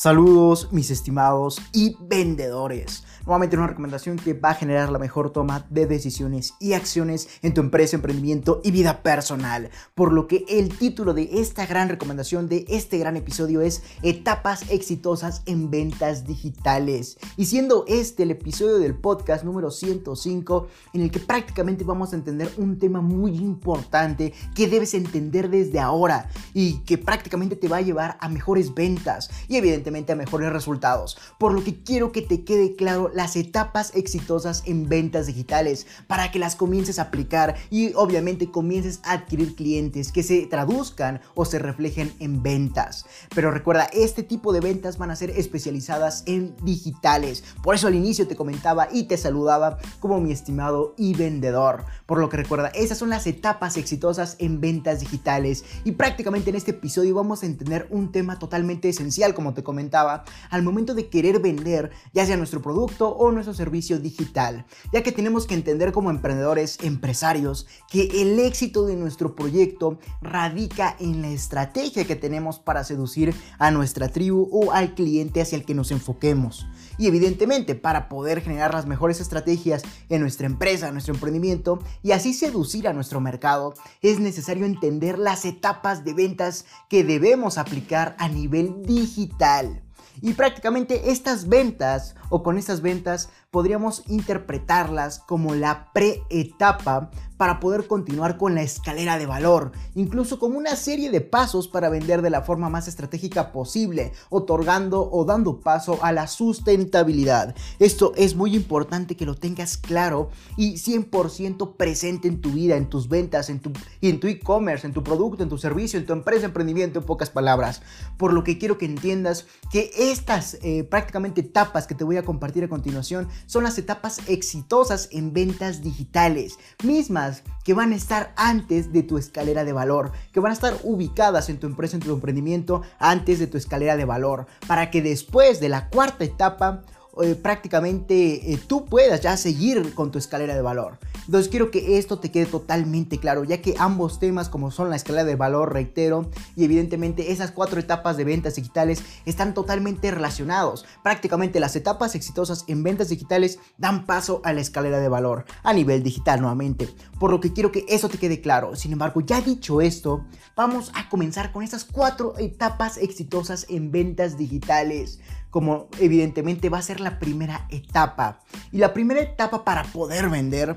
Saludos mis estimados y vendedores. Nuevamente una recomendación que va a generar la mejor toma de decisiones y acciones en tu empresa, emprendimiento y vida personal. Por lo que el título de esta gran recomendación, de este gran episodio es Etapas exitosas en ventas digitales. Y siendo este el episodio del podcast número 105 en el que prácticamente vamos a entender un tema muy importante que debes entender desde ahora y que prácticamente te va a llevar a mejores ventas y evidentemente a mejores resultados. Por lo que quiero que te quede claro las etapas exitosas en ventas digitales para que las comiences a aplicar y obviamente comiences a adquirir clientes que se traduzcan o se reflejen en ventas. Pero recuerda, este tipo de ventas van a ser especializadas en digitales. Por eso al inicio te comentaba y te saludaba como mi estimado y vendedor. Por lo que recuerda, esas son las etapas exitosas en ventas digitales y prácticamente en este episodio vamos a entender un tema totalmente esencial como te comentaba al momento de querer vender ya sea nuestro producto o nuestro servicio digital, ya que tenemos que entender como emprendedores, empresarios, que el éxito de nuestro proyecto radica en la estrategia que tenemos para seducir a nuestra tribu o al cliente hacia el que nos enfoquemos. Y evidentemente, para poder generar las mejores estrategias en nuestra empresa, en nuestro emprendimiento y así seducir a nuestro mercado, es necesario entender las etapas de ventas que debemos aplicar a nivel digital y prácticamente estas ventas o con estas ventas podríamos interpretarlas como la pre-etapa para poder continuar con la escalera de valor, incluso como una serie de pasos para vender de la forma más estratégica posible, otorgando o dando paso a la sustentabilidad. Esto es muy importante que lo tengas claro y 100% presente en tu vida, en tus ventas, en tu en tu e-commerce, en tu producto, en tu servicio, en tu empresa, emprendimiento, en pocas palabras. Por lo que quiero que entiendas que estas eh, prácticamente etapas que te voy a compartir a continuación son las etapas exitosas en ventas digitales, mismas que van a estar antes de tu escalera de valor, que van a estar ubicadas en tu empresa, en tu emprendimiento, antes de tu escalera de valor, para que después de la cuarta etapa eh, prácticamente eh, tú puedas ya seguir con tu escalera de valor. Entonces quiero que esto te quede totalmente claro, ya que ambos temas como son la escalera de valor, reitero, y evidentemente esas cuatro etapas de ventas digitales están totalmente relacionados. Prácticamente las etapas exitosas en ventas digitales dan paso a la escalera de valor a nivel digital nuevamente. Por lo que quiero que eso te quede claro. Sin embargo, ya dicho esto, vamos a comenzar con esas cuatro etapas exitosas en ventas digitales como evidentemente va a ser la primera etapa. Y la primera etapa para poder vender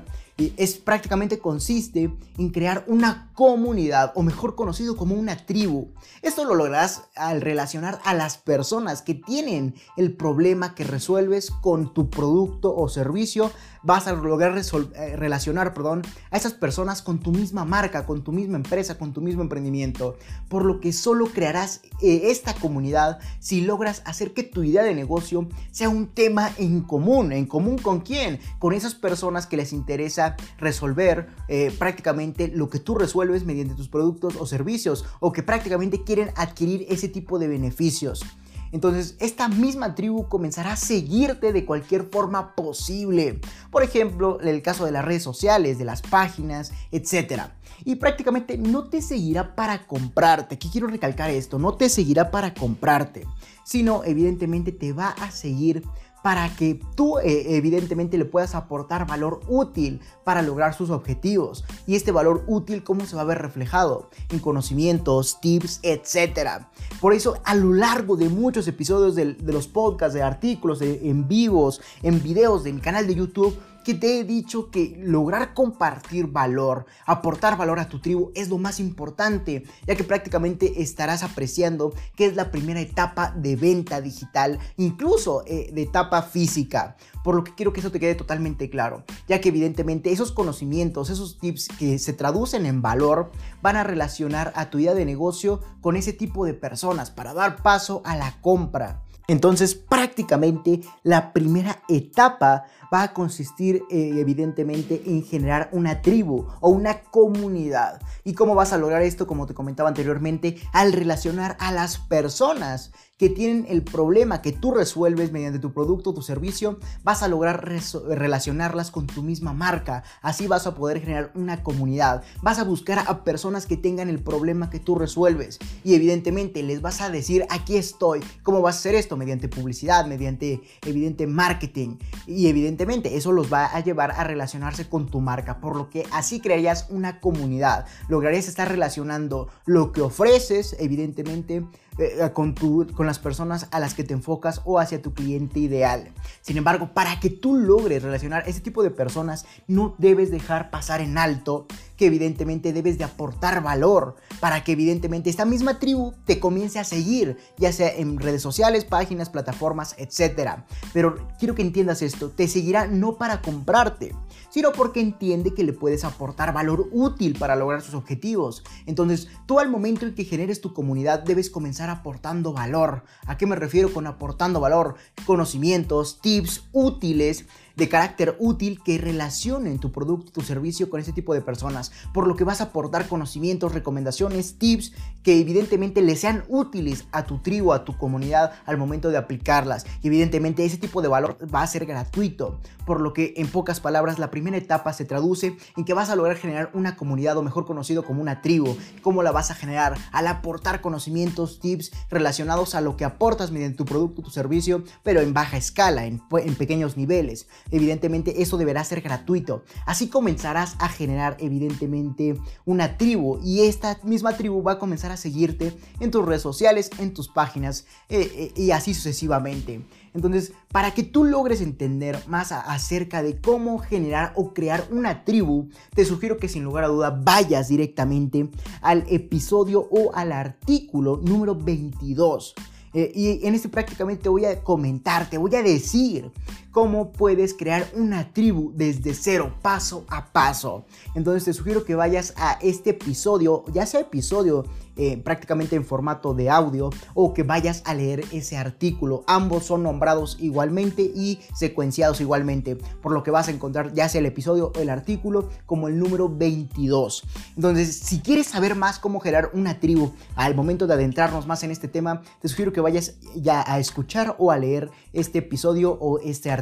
es prácticamente consiste en crear una comunidad o mejor conocido como una tribu. Esto lo lograrás al relacionar a las personas que tienen el problema que resuelves con tu producto o servicio. Vas a lograr eh, relacionar perdón, a esas personas con tu misma marca, con tu misma empresa, con tu mismo emprendimiento. Por lo que solo crearás eh, esta comunidad si logras hacer que tu idea de negocio sea un tema en común. ¿En común con quién? Con esas personas que les interesa resolver eh, prácticamente lo que tú resuelves mediante tus productos o servicios o que prácticamente quieren adquirir ese tipo de beneficios. Entonces, esta misma tribu comenzará a seguirte de cualquier forma posible. Por ejemplo, en el caso de las redes sociales, de las páginas, etc. Y prácticamente no te seguirá para comprarte. Aquí quiero recalcar esto, no te seguirá para comprarte, sino evidentemente te va a seguir para que tú eh, evidentemente le puedas aportar valor útil para lograr sus objetivos. Y este valor útil, ¿cómo se va a ver reflejado? En conocimientos, tips, etc. Por eso, a lo largo de muchos episodios de, los podcasts, de artículos, en vivos, en videos de mi canal de YouTube, que te he dicho que lograr compartir valor, aportar valor a tu tribu es lo más importante, ya que prácticamente estarás apreciando que es la primera etapa de venta digital, incluso eh, de etapa física. Por lo que quiero que eso te quede totalmente claro, ya que evidentemente esos conocimientos, esos tips que se traducen en valor, van a relacionar a tu idea de negocio con ese tipo de personas para dar paso a la compra. Entonces prácticamente la primera etapa va a consistir eh, evidentemente en generar una tribu o una comunidad. ¿Y cómo vas a lograr esto? Como te comentaba anteriormente, al relacionar a las personas que tienen el problema que tú resuelves mediante tu producto tu servicio, vas a lograr relacionarlas con tu misma marca. Así vas a poder generar una comunidad. Vas a buscar a personas que tengan el problema que tú resuelves y evidentemente les vas a decir aquí estoy. ¿Cómo vas a hacer esto? Mediante publicidad, mediante evidente marketing y evidentemente eso los va a llevar a relacionarse con tu marca, por lo que así crearías una comunidad. Lograrías estar relacionando lo que ofreces, evidentemente, eh, con, con las personas a las que te enfocas o hacia tu cliente ideal. Sin embargo, para que tú logres relacionar ese tipo de personas, no debes dejar pasar en alto que evidentemente debes de aportar valor para que evidentemente esta misma tribu te comience a seguir, ya sea en redes sociales, páginas, plataformas, etc. Pero quiero que entiendas esto, te seguirá no para comprarte, sino porque entiende que le puedes aportar valor útil para lograr sus objetivos. Entonces, tú al momento en que generes tu comunidad debes comenzar aportando valor. ¿A qué me refiero con aportando valor? Conocimientos, tips útiles de carácter útil que relacionen tu producto, tu servicio con ese tipo de personas, por lo que vas a aportar conocimientos, recomendaciones, tips que evidentemente le sean útiles a tu tribu, a tu comunidad al momento de aplicarlas. Y evidentemente ese tipo de valor va a ser gratuito, por lo que en pocas palabras la primera etapa se traduce en que vas a lograr generar una comunidad o mejor conocido como una tribu. ¿Cómo la vas a generar? Al aportar conocimientos, tips relacionados a lo que aportas mediante tu producto, tu servicio, pero en baja escala, en, en pequeños niveles evidentemente eso deberá ser gratuito. Así comenzarás a generar evidentemente una tribu y esta misma tribu va a comenzar a seguirte en tus redes sociales, en tus páginas eh, eh, y así sucesivamente. Entonces, para que tú logres entender más acerca de cómo generar o crear una tribu, te sugiero que sin lugar a duda vayas directamente al episodio o al artículo número 22 eh, y en este prácticamente voy a comentar, te voy a decir cómo puedes crear una tribu desde cero, paso a paso. Entonces te sugiero que vayas a este episodio, ya sea episodio eh, prácticamente en formato de audio o que vayas a leer ese artículo. Ambos son nombrados igualmente y secuenciados igualmente, por lo que vas a encontrar ya sea el episodio o el artículo como el número 22. Entonces, si quieres saber más cómo generar una tribu al momento de adentrarnos más en este tema, te sugiero que vayas ya a escuchar o a leer este episodio o este artículo.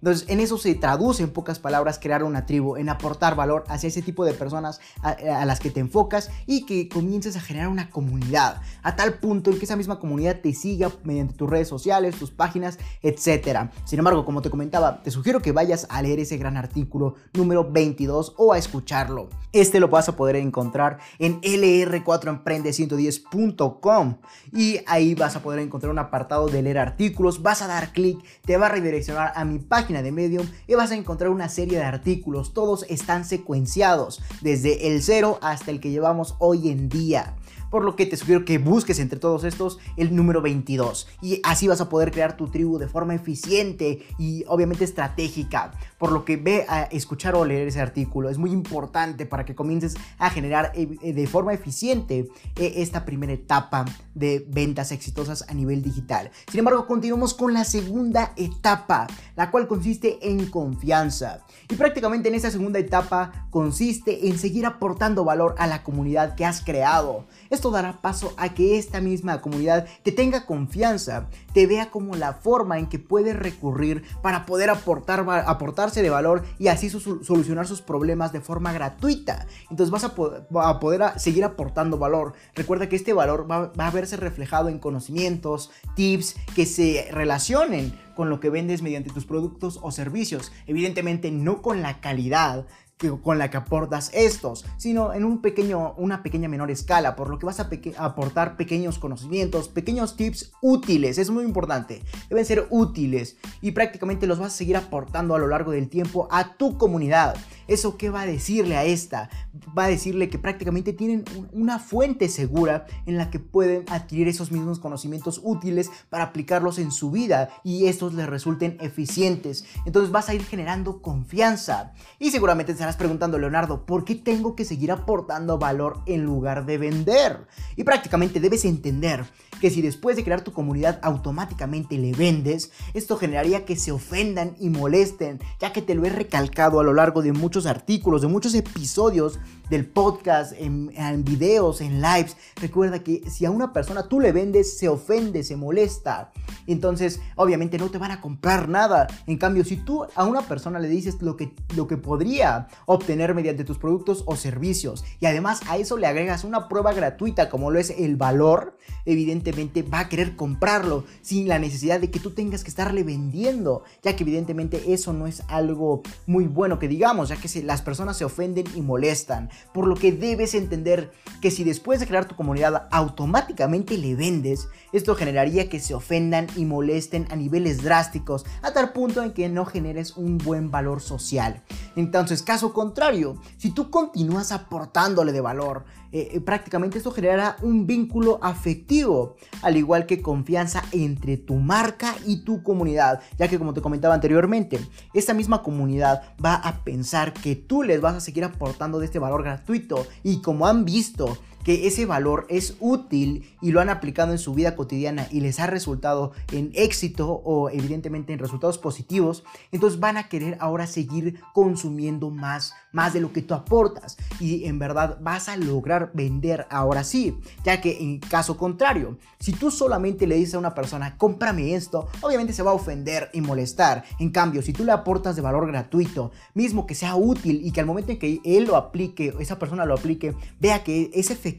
Entonces, en eso se traduce en pocas palabras crear una tribu, en aportar valor hacia ese tipo de personas a, a las que te enfocas y que comiences a generar una comunidad, a tal punto en que esa misma comunidad te siga mediante tus redes sociales, tus páginas, etc. Sin embargo, como te comentaba, te sugiero que vayas a leer ese gran artículo número 22 o a escucharlo. Este lo vas a poder encontrar en lr4emprende110.com y ahí vas a poder encontrar un apartado de leer artículos, vas a dar clic, te va a redireccionar a mi página de Medium y vas a encontrar una serie de artículos, todos están secuenciados desde el cero hasta el que llevamos hoy en día por lo que te sugiero que busques entre todos estos el número 22 y así vas a poder crear tu tribu de forma eficiente y obviamente estratégica, por lo que ve a escuchar o leer ese artículo, es muy importante para que comiences a generar eh, eh, de forma eficiente eh, esta primera etapa de ventas exitosas a nivel digital. Sin embargo, continuamos con la segunda etapa, la cual consiste en confianza. Y prácticamente en esta segunda etapa consiste en seguir aportando valor a la comunidad que has creado. Dará paso a que esta misma comunidad te tenga confianza, te vea como la forma en que puedes recurrir para poder aportar, aportarse de valor y así solucionar sus problemas de forma gratuita. Entonces vas a, poder seguir aportando valor. Recuerda que este valor va, va a verse reflejado en conocimientos, tips que se relacionen con lo que vendes mediante tus productos o servicios. Evidentemente no con la calidad con la que aportas estos, sino en un pequeño, una pequeña menor escala, por lo que vas a, aportar pequeños conocimientos, pequeños tips útiles, es muy importante, deben ser útiles y prácticamente los vas a seguir aportando a lo largo del tiempo a tu comunidad. ¿Eso qué va a decirle a esta? Va a decirle que prácticamente tienen una fuente segura en la que pueden adquirir esos mismos conocimientos útiles para aplicarlos en su vida y estos les resulten eficientes. Entonces vas a ir generando confianza y seguramente estarás preguntando, Leonardo, ¿por qué tengo que seguir aportando valor en lugar de vender? Y prácticamente debes entender que si después de crear tu comunidad automáticamente le vendes, esto generaría que se ofendan y molesten, ya que te lo he recalcado a lo largo de muchos muchos artículos, de muchos episodios del podcast, en, videos, en lives. Recuerda que si a una persona tú le vendes, se ofende, se molesta. Entonces, obviamente no te van a comprar nada. En cambio, si tú a una persona le dices lo que, lo que podría obtener mediante tus productos o servicios y además a eso le agregas una prueba gratuita como lo es el valor, evidentemente va a querer comprarlo sin la necesidad de que tú tengas que estarle vendiendo, ya que evidentemente eso no es algo muy bueno que digamos, ya que las personas se ofenden y molestan. Por lo que debes entender que si después de crear tu comunidad automáticamente le vendes, esto generaría que se ofendan y molesten a niveles drásticos, a tal punto en que no generes un buen valor social. Entonces, caso contrario, si tú continúas aportándole de valor, eh, eh, prácticamente esto generará un vínculo afectivo, al igual que confianza entre tu marca y tu comunidad, ya que como te comentaba anteriormente, esta misma comunidad va a pensar que tú les vas a seguir aportando de este valor gratuito. Y como han visto, que ese valor es útil y lo han aplicado en su vida cotidiana y les ha resultado en éxito o evidentemente en resultados positivos, entonces van a querer ahora seguir consumiendo más, más de lo que tú aportas y en verdad vas a lograr vender ahora sí, ya que en caso contrario, si tú solamente le dices a una persona, cómprame esto, obviamente se va a ofender y molestar. En cambio, si tú le aportas de valor gratuito, mismo que sea útil y que al momento en que él lo aplique, esa persona lo aplique, vea que es efectivo,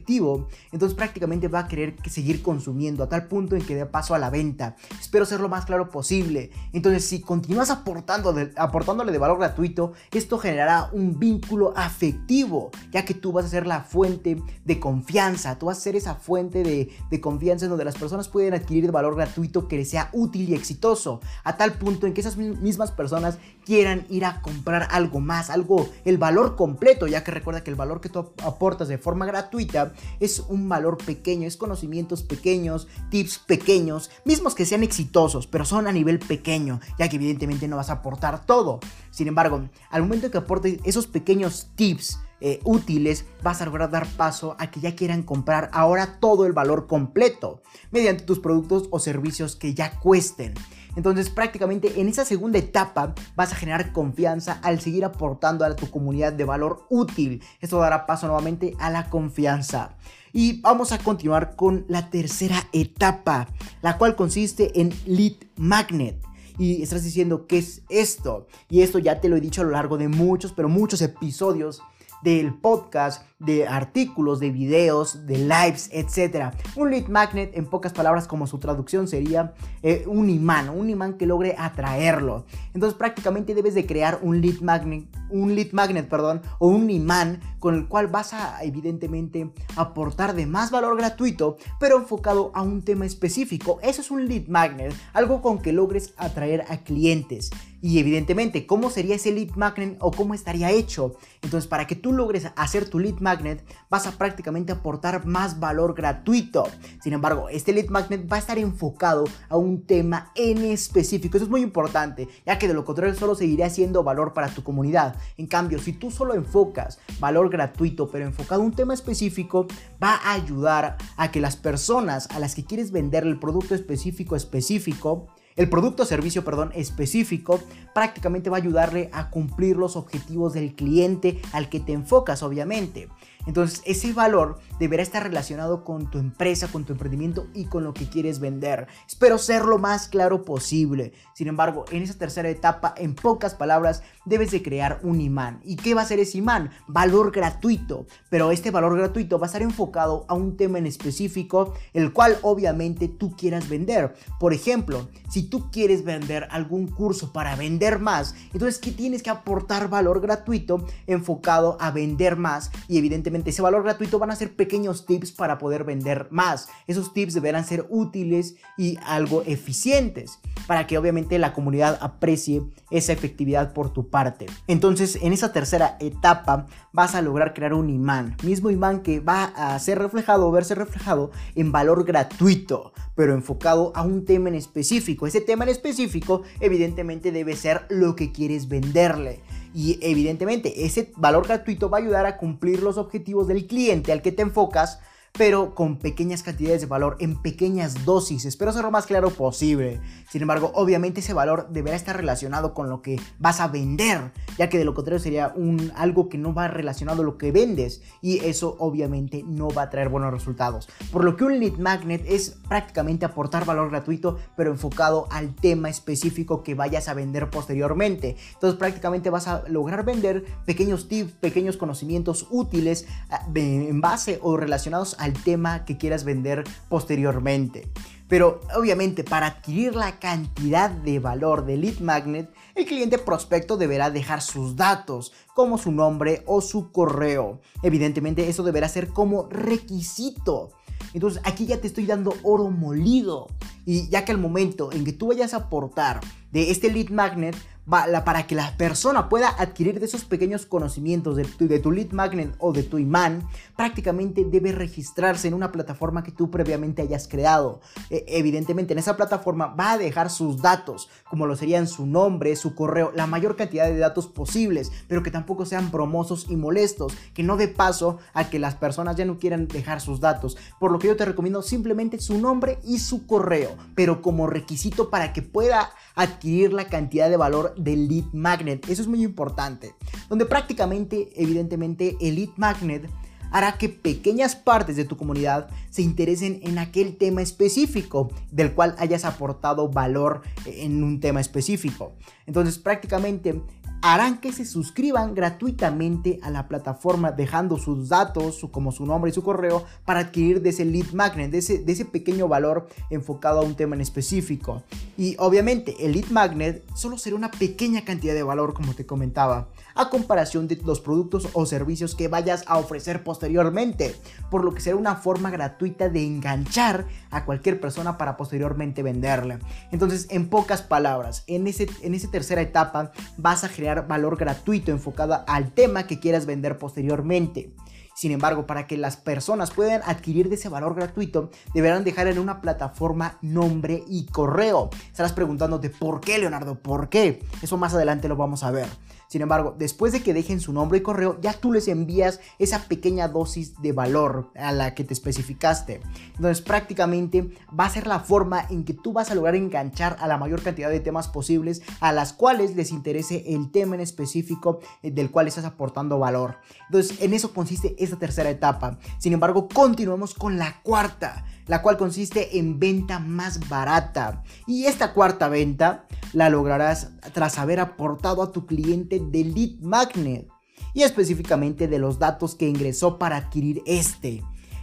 entonces prácticamente va a querer seguir consumiendo a tal punto en que dé paso a la venta. Espero ser lo más claro posible. Entonces si continúas aportando aportándole de valor gratuito, esto generará un vínculo afectivo, ya que tú vas a ser la fuente de confianza, tú vas a ser esa fuente de, de confianza en donde las personas pueden adquirir valor gratuito que les sea útil y exitoso, a tal punto en que esas mismas personas quieran ir a comprar algo más, algo, el valor completo, ya que recuerda que el valor que tú aportas de forma gratuita es un valor pequeño, es conocimientos pequeños, tips pequeños, mismos que sean exitosos, pero son a nivel pequeño, ya que evidentemente no vas a aportar todo. Sin embargo, al momento que aportes esos pequeños tips, eh, útiles, vas a lograr dar paso a que ya quieran comprar ahora todo el valor completo mediante tus productos o servicios que ya cuesten. Entonces prácticamente en esa segunda etapa vas a generar confianza al seguir aportando a tu comunidad de valor útil. Esto dará paso nuevamente a la confianza. Y vamos a continuar con la tercera etapa, la cual consiste en lead magnet y estás diciendo qué es esto. Y esto ya te lo he dicho a lo largo de muchos, pero muchos episodios del podcast, de artículos, de videos, de lives, etc. Un lead magnet, en pocas palabras, como su traducción sería eh, un imán, un imán que logre atraerlo. Entonces prácticamente debes de crear un lead magnet, un lead magnet, perdón, o un imán con el cual vas a evidentemente aportar de más valor gratuito, pero enfocado a un tema específico. Eso es un lead magnet, algo con que logres atraer a clientes. Y evidentemente, ¿cómo sería ese lead magnet o cómo estaría hecho? Entonces, para que tú logres hacer tu lead magnet, vas a prácticamente aportar más valor gratuito. Sin embargo, este lead magnet va a estar enfocado a un tema en específico. Eso es muy importante, ya que de lo contrario solo seguiría siendo valor para tu comunidad. En cambio, si tú solo enfocas valor gratuito, pero enfocado a un tema específico, va a ayudar a que las personas a las que quieres vender el producto específico específico el producto o servicio, perdón, específico prácticamente va a ayudarle a cumplir los objetivos del cliente al que te enfocas, obviamente. Entonces, ese valor deberá estar relacionado con tu empresa, con tu emprendimiento y con lo que quieres vender. Espero ser lo más claro posible. Sin embargo, en esa tercera etapa, en pocas palabras, debes de crear un imán. ¿Y qué va a ser ese imán? Valor gratuito. Pero este valor gratuito va a estar enfocado a un tema en específico, el cual obviamente tú quieras vender. Por ejemplo, si tú quieres vender algún curso para vender más, entonces ¿qué tienes que aportar valor gratuito enfocado a vender más y evidentemente ese valor gratuito van a ser pequeños tips para poder vender más. Esos tips deberán ser útiles y algo eficientes para que obviamente la comunidad aprecie esa efectividad por tu parte. Entonces, en esa tercera etapa vas a lograr crear un imán, mismo imán que va a ser reflejado o verse reflejado en valor gratuito, pero enfocado a un tema en específico. Ese tema en específico evidentemente debe ser lo que quieres venderle. Y evidentemente ese valor gratuito va a ayudar a cumplir los objetivos del cliente al que te enfocas pero con pequeñas cantidades de valor, en pequeñas dosis. Espero ser lo más claro posible. Sin embargo, obviamente ese valor deberá estar relacionado con lo que vas a vender. ya que de lo contrario sería un, algo que no va relacionado a lo que vendes y eso obviamente no va a traer buenos resultados. Por lo que un lead magnet es prácticamente aportar valor gratuito, pero enfocado al tema específico que vayas a vender posteriormente. Entonces prácticamente vas a lograr vender pequeños tips, pequeños conocimientos útiles ah, en base o relacionados al tema que quieras vender posteriormente. Pero obviamente para adquirir la cantidad de valor de lead magnet, el cliente prospecto deberá dejar sus datos, como su nombre o su correo. Evidentemente eso deberá ser como requisito. Entonces aquí ya te estoy dando oro molido. Y ya que al momento en que tú vayas a aportar de este lead magnet, para que la persona pueda adquirir de esos pequeños conocimientos de tu, lead magnet o de tu imán, prácticamente debe registrarse en una plataforma que tú previamente hayas creado. E, evidentemente en esa plataforma va a dejar sus datos, como lo serían su nombre, su correo, la mayor cantidad de datos posibles, pero que tampoco sean bromosos y molestos, que no dé paso a que las personas ya no quieran dejar sus datos. Por lo que yo te recomiendo simplemente su nombre y su correo, pero como requisito para que pueda adquirir la cantidad de valor del lead magnet. Eso es muy importante. Donde prácticamente, evidentemente, el lead magnet hará que pequeñas partes de tu comunidad se interesen en aquel tema específico del cual hayas aportado valor en un tema específico. Entonces prácticamente harán que se suscriban gratuitamente a la plataforma dejando sus datos como su nombre y su correo para adquirir de ese lead magnet, de ese, de ese pequeño valor enfocado a un tema en específico. Y obviamente el lead magnet solo será una pequeña cantidad de valor como te comentaba, a comparación de los productos o servicios que vayas a ofrecer posteriormente, por lo que será una forma gratuita de enganchar a cualquier persona para posteriormente venderle. Entonces, en pocas palabras, en, ese, en esa tercera etapa vas a generar valor gratuito enfocado al tema que quieras vender posteriormente. Sin embargo, para que las personas puedan adquirir de ese valor gratuito, deberán dejar en una plataforma nombre y correo. Estarás preguntándote, ¿por qué, Leonardo? ¿Por qué? Eso más adelante lo vamos a ver. Sin embargo, después de que dejen su nombre y correo, ya tú les envías esa pequeña dosis de valor a la que te especificaste. Entonces prácticamente va a ser la forma en que tú vas a lograr enganchar a la mayor cantidad de temas posibles a las cuales les interese el tema en específico eh, del cual estás aportando valor. Entonces en eso consiste esta tercera etapa. Sin embargo, continuamos con la cuarta la cual consiste en venta más barata. Y esta cuarta venta la lograrás tras haber aportado a tu cliente de lead magnet y específicamente de los datos que ingresó para adquirir este.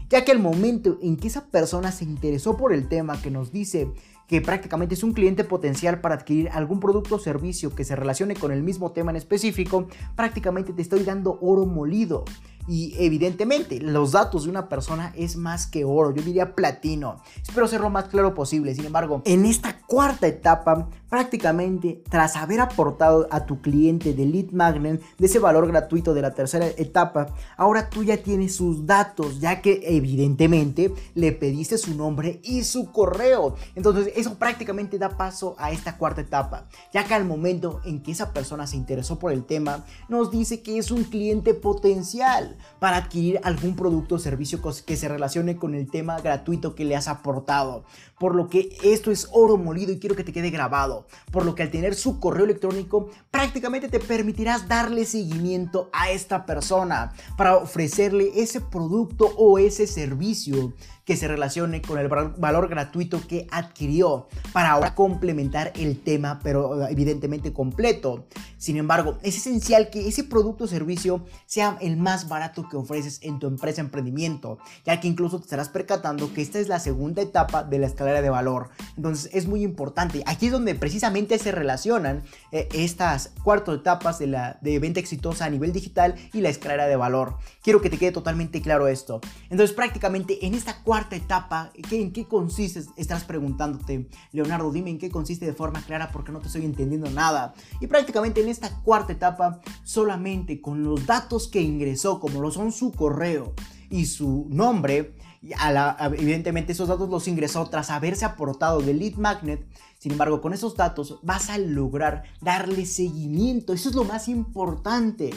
Ya que el momento en que esa persona se interesó por el tema que nos dice que prácticamente es un cliente potencial para adquirir algún producto o servicio que se relacione con el mismo tema en específico, prácticamente te estoy dando oro molido. Y evidentemente, los datos de una persona es más que oro, yo diría platino. Espero ser lo más claro posible. Sin embargo, en esta cuarta etapa, prácticamente tras haber aportado a tu cliente de lead magnet de ese valor gratuito de la tercera etapa, ahora tú ya tienes sus datos, ya que evidentemente le pediste su nombre y su correo. Entonces, eso prácticamente da paso a esta cuarta etapa, ya que al momento en que esa persona se interesó por el tema, nos dice que es un cliente potencial para adquirir algún producto o servicio que se relacione con el tema gratuito que le has aportado. Por lo que esto es oro molido y quiero que te quede grabado. Por lo que al tener su correo electrónico prácticamente te permitirás darle seguimiento a esta persona para ofrecerle ese producto o ese servicio que se relacione con el valor gratuito que adquirió para ahora complementar el tema, pero evidentemente completo. Sin embargo, es esencial que ese producto o servicio sea el más barato que ofreces en tu empresa emprendimiento, ya que incluso te estarás percatando que esta es la segunda etapa de la de valor. Entonces es muy importante. Aquí es donde precisamente se relacionan eh, estas cuatro etapas de, la, de venta exitosa a nivel digital y la escalera de valor. Quiero que te quede totalmente claro esto. Entonces prácticamente en esta cuarta etapa, ¿en qué consiste? Estás preguntándote, Leonardo, dime en qué consiste de forma clara porque no te estoy entendiendo nada. Y prácticamente en esta cuarta etapa, solamente con los datos que ingresó, como lo son su correo y su nombre, evidentemente esos datos los ingresó tras haberse aportado del lead magnet, Sin embargo, con esos datos vas a lograr darle seguimiento. Eso es lo más importante.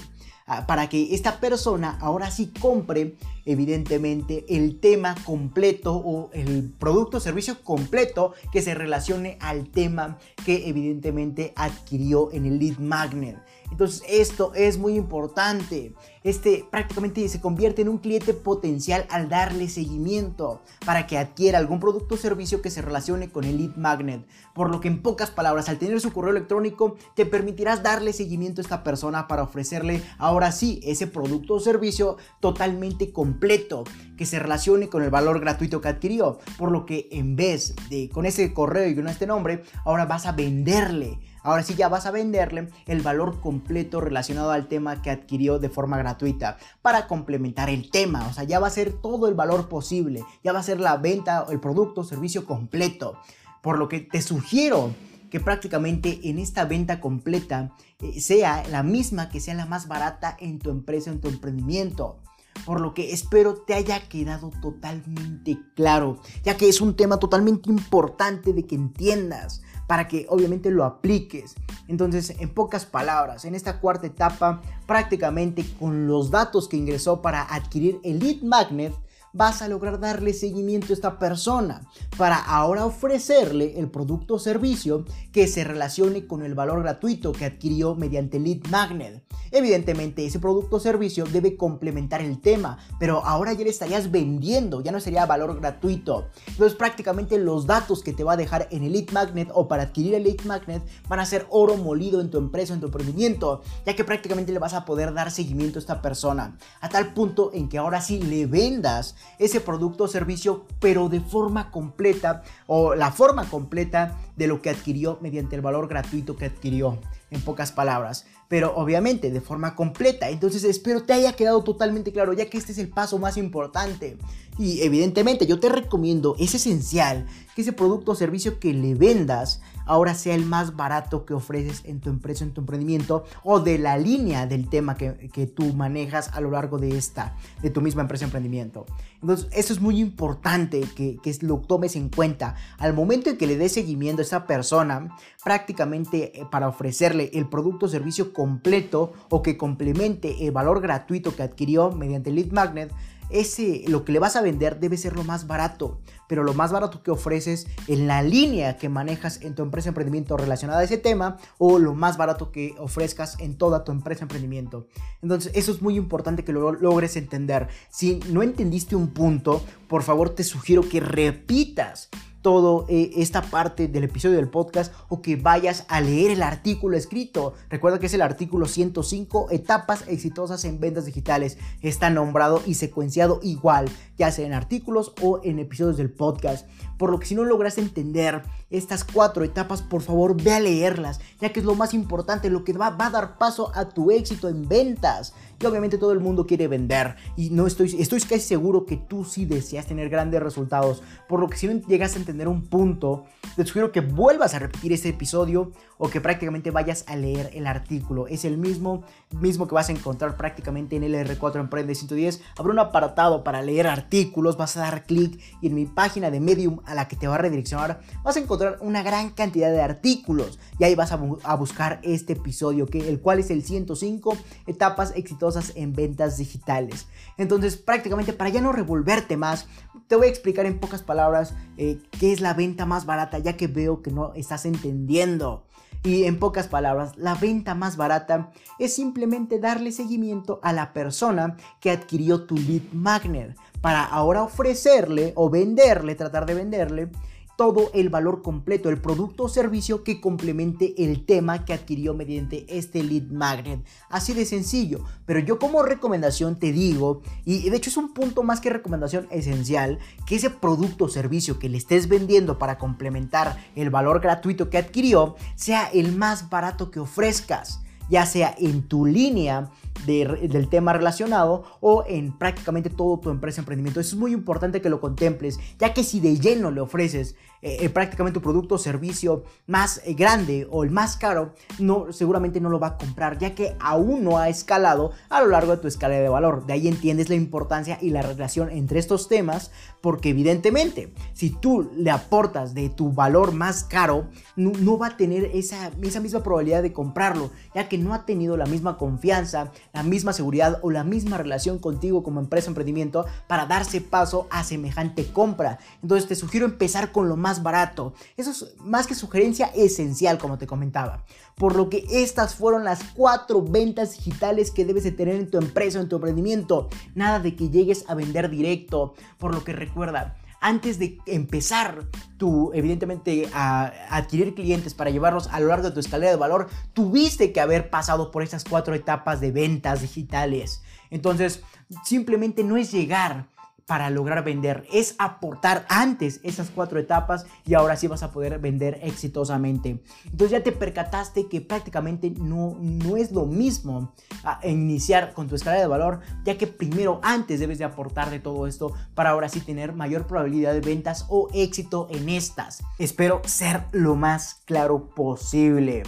Ah, para que esta persona ahora sí compre evidentemente el tema completo o el producto o servicio completo que se relacione al tema que evidentemente adquirió en el lead magnet. Entonces esto es muy importante. Este prácticamente se convierte en un cliente potencial al darle seguimiento para que adquiera algún producto o servicio que se relacione con el lead magnet. Por lo que en pocas palabras, al tener su correo electrónico, te permitirás darle seguimiento a esta persona para ofrecerle ahora sí ese producto o servicio totalmente completo que se relacione con el valor gratuito que adquirió. Por lo que en vez de con ese correo y con este nombre, ahora vas a venderle Ahora sí ya vas a venderle el valor completo relacionado al tema que adquirió de forma gratuita para complementar el tema. O sea, ya va a ser todo el valor posible. Ya va a ser la venta, el producto, servicio completo. Por lo que te sugiero que prácticamente en esta venta completa eh, sea la misma que sea la más barata en tu empresa, en tu emprendimiento. Por lo que espero te haya quedado totalmente claro, ya que es un tema totalmente importante de que entiendas para que obviamente lo apliques. Entonces, en pocas palabras, en esta cuarta etapa, prácticamente con los datos que ingresó para adquirir el lead magnet, vas a lograr darle seguimiento a esta persona para ahora ofrecerle el producto o servicio que se relacione con el valor gratuito que adquirió mediante Lead Magnet. Evidentemente ese producto o servicio debe complementar el tema, pero ahora ya le estarías vendiendo, ya no sería valor gratuito. Entonces prácticamente los datos que te va a dejar en el Lead Magnet o para adquirir el Lead Magnet van a ser oro molido en tu empresa, en tu emprendimiento, ya que prácticamente le vas a poder dar seguimiento a esta persona, a tal punto en que ahora sí le vendas ese producto o servicio, pero de forma completa o la forma completa de lo que adquirió mediante el valor gratuito que adquirió, en pocas palabras, pero obviamente de forma completa. Entonces espero te haya quedado totalmente claro, ya que este es el paso más importante. Y evidentemente yo te recomiendo, es esencial que ese producto o servicio que le vendas ahora sea el más barato que ofreces en tu empresa, en tu emprendimiento o de la línea del tema que, que tú manejas a lo largo de esta, de tu misma empresa emprendimiento. Entonces, eso es muy importante que, que lo tomes en cuenta. Al momento en que le des seguimiento a esa persona, prácticamente eh, para ofrecerle el producto o servicio completo o que complemente el valor gratuito que adquirió mediante Lead Magnet, ese, lo que le vas a vender debe ser lo más barato, pero lo más barato que ofreces en la línea que manejas en tu empresa emprendimiento relacionada a ese tema o lo más barato que ofrezcas en toda tu empresa emprendimiento. Entonces, eso es muy importante que lo logres entender. Si no entendiste un punto, por favor te sugiero que repitas todo eh, esta parte del episodio del podcast o que vayas a leer el artículo escrito. Recuerda que es el artículo 105, etapas exitosas en ventas digitales. Está nombrado y secuenciado igual, ya sea en artículos o en episodios del podcast. Por lo que si no logras entender estas cuatro etapas, por favor ve a leerlas, ya que es lo más importante, lo que va, va a dar paso a tu éxito en ventas. Y obviamente todo el mundo quiere vender y no estoy, estoy casi seguro que tú sí deseas tener grandes resultados. Por lo que si no llegas a entender un punto, te sugiero que vuelvas a repetir ese episodio o que prácticamente vayas a leer el artículo. Es el mismo, mismo que vas a encontrar prácticamente en el R4 Emprende 110. Habrá un apartado para leer artículos, vas a dar clic y en mi página de Medium a la que te va a redireccionar vas a encontrar una gran cantidad de artículos y ahí vas a, buscar este episodio, que, el cual es el 105 etapas exitosas en ventas digitales. Entonces prácticamente para ya no revolverte más, te voy a explicar en pocas palabras eh, qué es la venta más barata, ya que veo que no estás entendiendo. Y en pocas palabras, la venta más barata es simplemente darle seguimiento a la persona que adquirió tu lead magnet para ahora ofrecerle o venderle, tratar de venderle todo el valor completo, el producto o servicio que complemente el tema que adquirió mediante este lead magnet. Así de sencillo. Pero yo como recomendación te digo, y de hecho es un punto más que recomendación esencial, que ese producto o servicio que le estés vendiendo para complementar el valor gratuito que adquirió sea el más barato que ofrezcas ya sea en tu línea del tema relacionado o en prácticamente todo tu empresa emprendimiento. Eso es muy importante que lo contemples, ya que si de lleno le ofreces eh, prácticamente tu producto o servicio más grande o el más caro, no, seguramente no lo va a comprar, ya que aún no ha escalado a lo largo de tu escala de valor. De ahí entiendes la importancia y la relación entre estos temas, porque evidentemente, si tú le aportas de tu valor más caro, no, va a tener esa, esa misma probabilidad de comprarlo, ya que no ha tenido la misma confianza, la misma seguridad o la misma relación contigo como empresa o emprendimiento para darse paso a semejante compra. Entonces te sugiero empezar con lo más barato. Eso es más que sugerencia esencial, como te comentaba. Por lo que estas fueron las cuatro ventas digitales que debes de tener en tu empresa en tu emprendimiento. Nada de que llegues a vender directo. Por lo que recuerda, antes de empezar tú, evidentemente, a adquirir clientes para llevarlos a lo largo de tu escalera de valor, tuviste que haber pasado por esas cuatro etapas de ventas digitales. Entonces, simplemente no es llegar para lograr vender, es aportar antes esas cuatro etapas y ahora sí vas a poder vender exitosamente. Entonces ya te percataste que prácticamente no, no es lo mismo ah, iniciar con tu escala de valor, ya que primero antes debes de aportar de todo esto para ahora sí tener mayor probabilidad de ventas o éxito en estas. Espero ser lo más claro posible.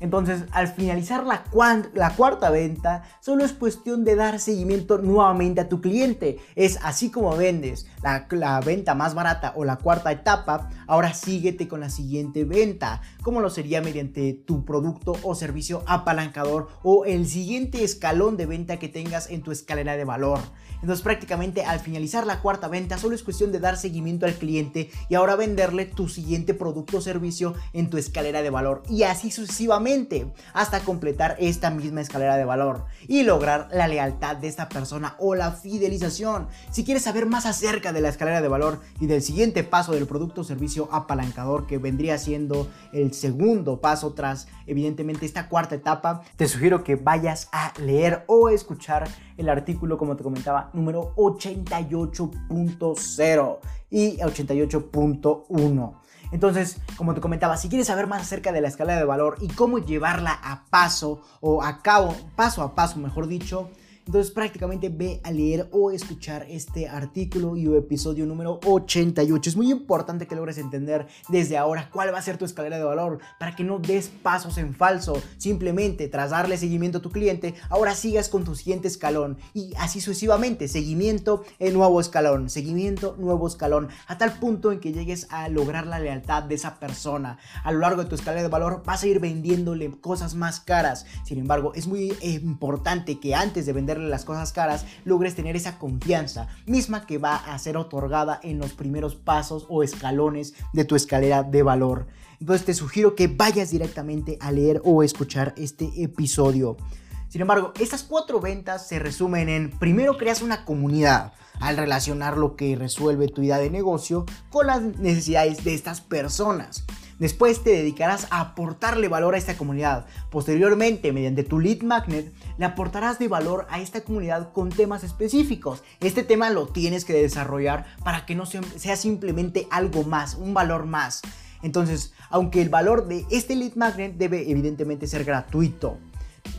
Entonces, al finalizar la, cuarta venta, solo es cuestión de dar seguimiento nuevamente a tu cliente. Es así como vendes la, la, venta más barata o la cuarta etapa, ahora síguete con la siguiente venta, como lo sería mediante tu producto o servicio apalancador o el siguiente escalón de venta que tengas en tu escalera de valor. Entonces prácticamente al finalizar la cuarta venta solo es cuestión de dar seguimiento al cliente y ahora venderle tu siguiente producto o servicio en tu escalera de valor y así sucesivamente hasta completar esta misma escalera de valor y lograr la lealtad de esta persona o la fidelización. Si quieres saber más acerca de la escalera de valor y del siguiente paso del producto o servicio apalancador que vendría siendo el segundo paso tras evidentemente esta cuarta etapa, te sugiero que vayas a leer o escuchar el artículo como te comentaba número 88.0 y 88.1. Entonces, como te comentaba, si quieres saber más acerca de la escala de valor y cómo llevarla a paso o a cabo, paso a paso, mejor dicho, entonces prácticamente ve a leer o escuchar este artículo y episodio número 88. Es muy importante que logres entender desde ahora cuál va a ser tu escalera de valor para que no des pasos en falso. Simplemente tras darle seguimiento a tu cliente, ahora sigas con tu siguiente escalón y así sucesivamente. Seguimiento en nuevo escalón, seguimiento, nuevo escalón, a tal punto en que llegues a lograr la lealtad de esa persona. A lo largo de tu escalera de valor vas a ir vendiéndole cosas más caras. Sin embargo, es muy eh, importante que antes de vender las cosas caras, logres tener esa confianza misma que va a ser otorgada en los primeros pasos o escalones de tu escalera de valor. Entonces te sugiero que vayas directamente a leer o escuchar este episodio. Sin embargo, estas cuatro ventas se resumen en primero creas una comunidad al relacionar lo que resuelve tu idea de negocio con las necesidades de estas personas. Después te dedicarás a aportarle valor a esta comunidad. Posteriormente, mediante tu lead magnet, le aportarás de valor a esta comunidad con temas específicos. Este tema lo tienes que desarrollar para que no sea simplemente algo más, un valor más. Entonces, aunque el valor de este lead magnet debe evidentemente ser gratuito.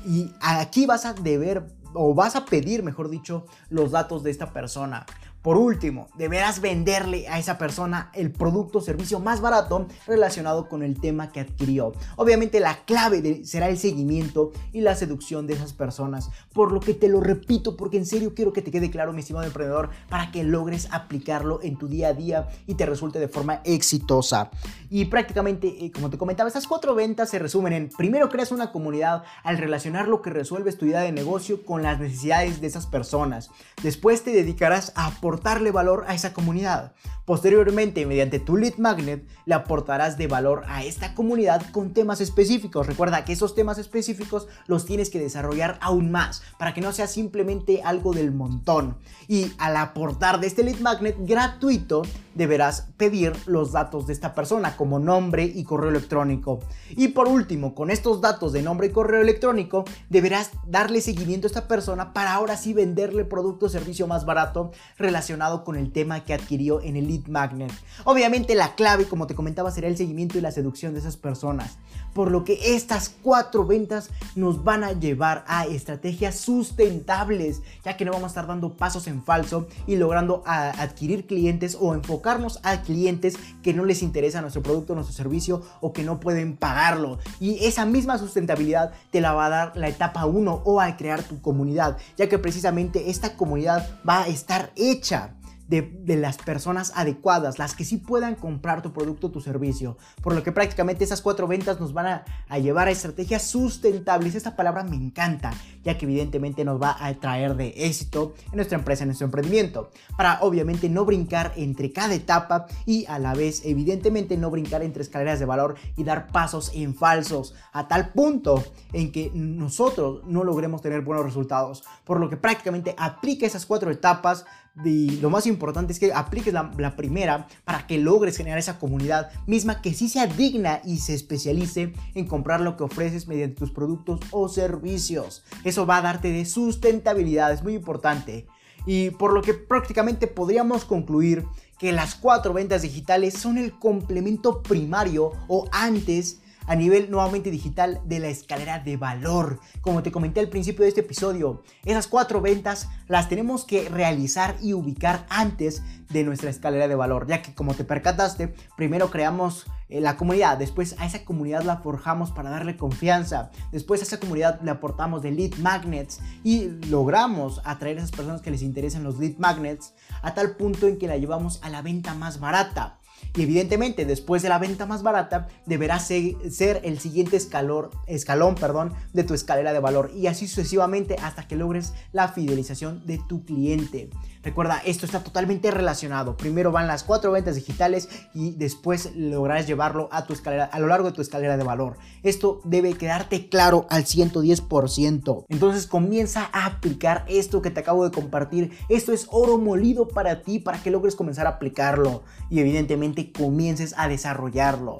Y aquí vas a deber o vas a pedir, mejor dicho, los datos de esta persona. Por último, deberás venderle a esa persona el producto o servicio más barato relacionado con el tema que adquirió. Obviamente la clave será el seguimiento y la seducción de esas personas, por lo que te lo repito porque en serio quiero que te quede claro mi estimado emprendedor para que logres aplicarlo en tu día a día y te resulte de forma exitosa. Y prácticamente, eh, como te comentaba, estas cuatro ventas se resumen en primero creas una comunidad al relacionar lo que resuelves tu idea de negocio con las necesidades de esas personas. Después te dedicarás a aportarle valor a esa comunidad. Posteriormente, mediante tu lead magnet, le aportarás de valor a esta comunidad con temas específicos. Recuerda que esos temas específicos los tienes que desarrollar aún más para que no sea simplemente algo del montón. Y al aportar de este lead magnet gratuito, deberás pedir los datos de esta persona como nombre y correo electrónico. Y por último, con estos datos de nombre y correo electrónico, deberás darle seguimiento a esta persona para ahora sí venderle producto o servicio más barato relacionado con el tema que adquirió en el lead magnet. Obviamente la clave, como te comentaba, será el seguimiento y la seducción de esas personas. Por lo que estas cuatro ventas nos van a llevar a estrategias sustentables, ya que no vamos a estar dando pasos en falso y logrando adquirir clientes o enfocarnos a clientes que no les interesa nuestro producto, nuestro servicio o que no pueden pagarlo. Y esa misma sustentabilidad te la va a dar la etapa 1 o al crear tu comunidad, ya que precisamente esta comunidad va a estar hecha de, las personas adecuadas, las que sí puedan comprar tu producto tu servicio. Por lo que prácticamente esas cuatro ventas nos van a, a, llevar a estrategias sustentables. Esta palabra me encanta, ya que evidentemente nos va a traer de éxito en nuestra empresa, en nuestro emprendimiento. Para obviamente no brincar entre cada etapa y a la vez evidentemente no brincar entre escaleras de valor y dar pasos en falsos a tal punto en que nosotros no logremos tener buenos resultados. Por lo que prácticamente aplica esas cuatro etapas y lo más importante es que apliques la, primera para que logres generar esa comunidad misma que sí sea digna y se especialice en comprar lo que ofreces mediante tus productos o servicios. Eso va a darte de sustentabilidad, es muy importante. Y por lo que prácticamente podríamos concluir que las cuatro ventas digitales son el complemento primario o antes a nivel nuevamente digital de la escalera de valor. Como te comenté al principio de este episodio, esas cuatro ventas las tenemos que realizar y ubicar antes de nuestra escalera de valor, ya que como te percataste, primero creamos eh, la comunidad, después a esa comunidad la forjamos para darle confianza, después a esa comunidad le aportamos de lead magnets y logramos atraer a esas personas que les interesan los lead magnets a tal punto en que la llevamos a la venta más barata. Y evidentemente, después de la venta más barata, deberá ser el siguiente escalón, escalón perdón, de tu escalera de valor y así sucesivamente hasta que logres la fidelización de tu cliente. Recuerda, esto está totalmente relacionado. Primero van las cuatro ventas digitales y después lograrás llevarlo a tu escalera, a lo largo de tu escalera de valor. Esto debe quedarte claro al 110%. Entonces comienza a aplicar esto que te acabo de compartir. Esto es oro molido para ti para que logres comenzar a aplicarlo y evidentemente comiences a desarrollarlo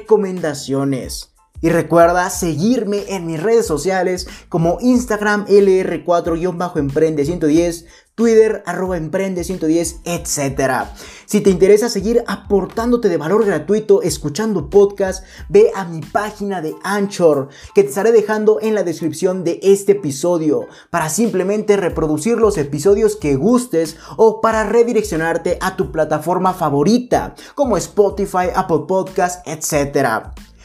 recomendaciones. Y recuerda seguirme en mis redes sociales como Instagram LR4-Emprende110, Twitter arroba Emprende110, etc. Si te interesa seguir aportándote de valor gratuito escuchando podcast, ve a mi página de Anchor que te estaré dejando en la descripción de este episodio para simplemente reproducir los episodios que gustes o para redireccionarte a tu plataforma favorita como Spotify, Apple Podcast, etc.